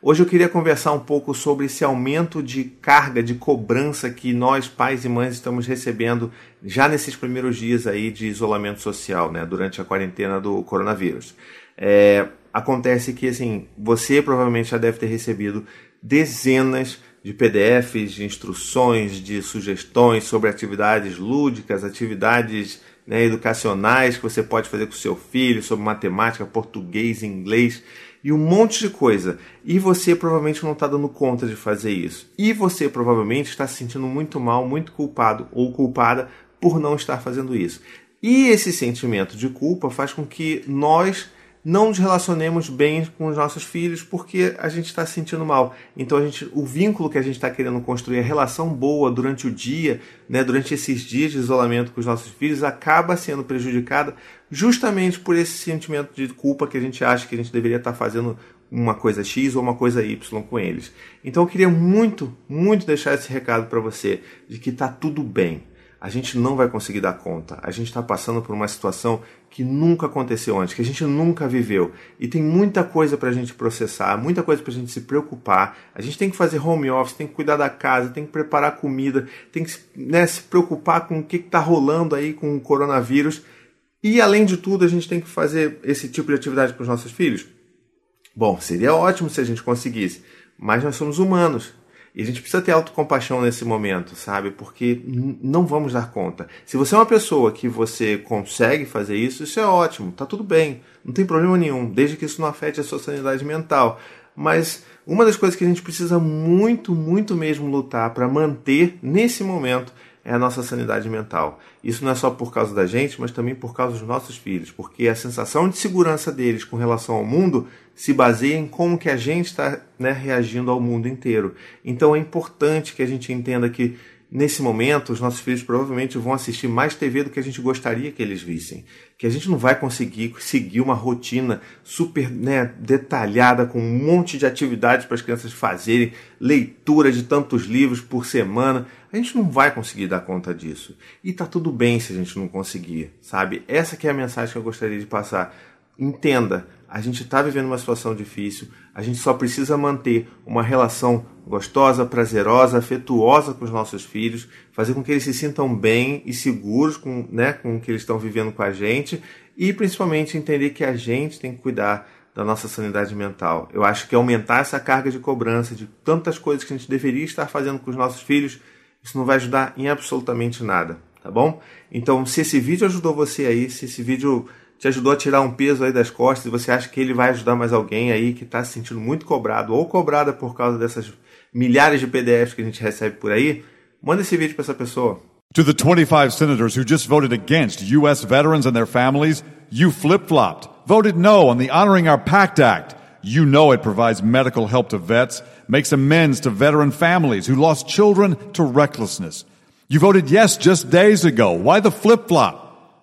Hoje eu queria conversar um pouco sobre esse aumento de carga, de cobrança que nós, pais e mães, estamos recebendo já nesses primeiros dias aí de isolamento social, né, durante a quarentena do coronavírus. É, acontece que, assim, você provavelmente já deve ter recebido dezenas de PDFs, de instruções, de sugestões sobre atividades lúdicas, atividades né, educacionais que você pode fazer com seu filho, sobre matemática, português, inglês e um monte de coisa. E você provavelmente não está dando conta de fazer isso. E você provavelmente está se sentindo muito mal, muito culpado ou culpada por não estar fazendo isso. E esse sentimento de culpa faz com que nós não nos relacionemos bem com os nossos filhos porque a gente está se sentindo mal. Então a gente, o vínculo que a gente está querendo construir, a relação boa durante o dia, né, durante esses dias de isolamento com os nossos filhos, acaba sendo prejudicada justamente por esse sentimento de culpa que a gente acha que a gente deveria estar tá fazendo uma coisa X ou uma coisa Y com eles. Então eu queria muito, muito deixar esse recado para você de que está tudo bem a gente não vai conseguir dar conta. A gente está passando por uma situação que nunca aconteceu antes, que a gente nunca viveu. E tem muita coisa para a gente processar, muita coisa para a gente se preocupar. A gente tem que fazer home office, tem que cuidar da casa, tem que preparar comida, tem que né, se preocupar com o que está rolando aí com o coronavírus. E além de tudo, a gente tem que fazer esse tipo de atividade com os nossos filhos. Bom, seria ótimo se a gente conseguisse, mas nós somos humanos e a gente precisa ter autocompaixão nesse momento, sabe? Porque não vamos dar conta. Se você é uma pessoa que você consegue fazer isso, isso é ótimo, tá tudo bem, não tem problema nenhum, desde que isso não afete a sua sanidade mental. Mas uma das coisas que a gente precisa muito, muito mesmo lutar para manter nesse momento é a nossa sanidade mental. Isso não é só por causa da gente, mas também por causa dos nossos filhos, porque a sensação de segurança deles com relação ao mundo se baseia em como que a gente está né, reagindo ao mundo inteiro. Então é importante que a gente entenda que nesse momento, os nossos filhos provavelmente vão assistir mais TV do que a gente gostaria que eles vissem. Que a gente não vai conseguir seguir uma rotina super né, detalhada, com um monte de atividades para as crianças fazerem, leitura de tantos livros por semana. A gente não vai conseguir dar conta disso. E tá tudo bem se a gente não conseguir, sabe? Essa que é a mensagem que eu gostaria de passar. Entenda, a gente está vivendo uma situação difícil, a gente só precisa manter uma relação gostosa, prazerosa, afetuosa com os nossos filhos, fazer com que eles se sintam bem e seguros com, né, com o que eles estão vivendo com a gente e principalmente entender que a gente tem que cuidar da nossa sanidade mental. Eu acho que aumentar essa carga de cobrança de tantas coisas que a gente deveria estar fazendo com os nossos filhos, isso não vai ajudar em absolutamente nada, tá bom? Então, se esse vídeo ajudou você aí, se esse vídeo te ajudou a tirar um peso aí das costas e você acha que ele vai ajudar mais alguém aí que está se sentindo muito cobrado ou cobrada por causa dessas milhares de PDFs que a gente recebe por aí, manda esse vídeo para essa pessoa. To the 25 senators who just voted against U.S. veterans and their families, you flip flopped, voted no on the Honoring Our Pact Act. You know it provides medical help to vets, makes amends to veteran families who lost children to recklessness. You voted yes just days ago. Why the flip flop?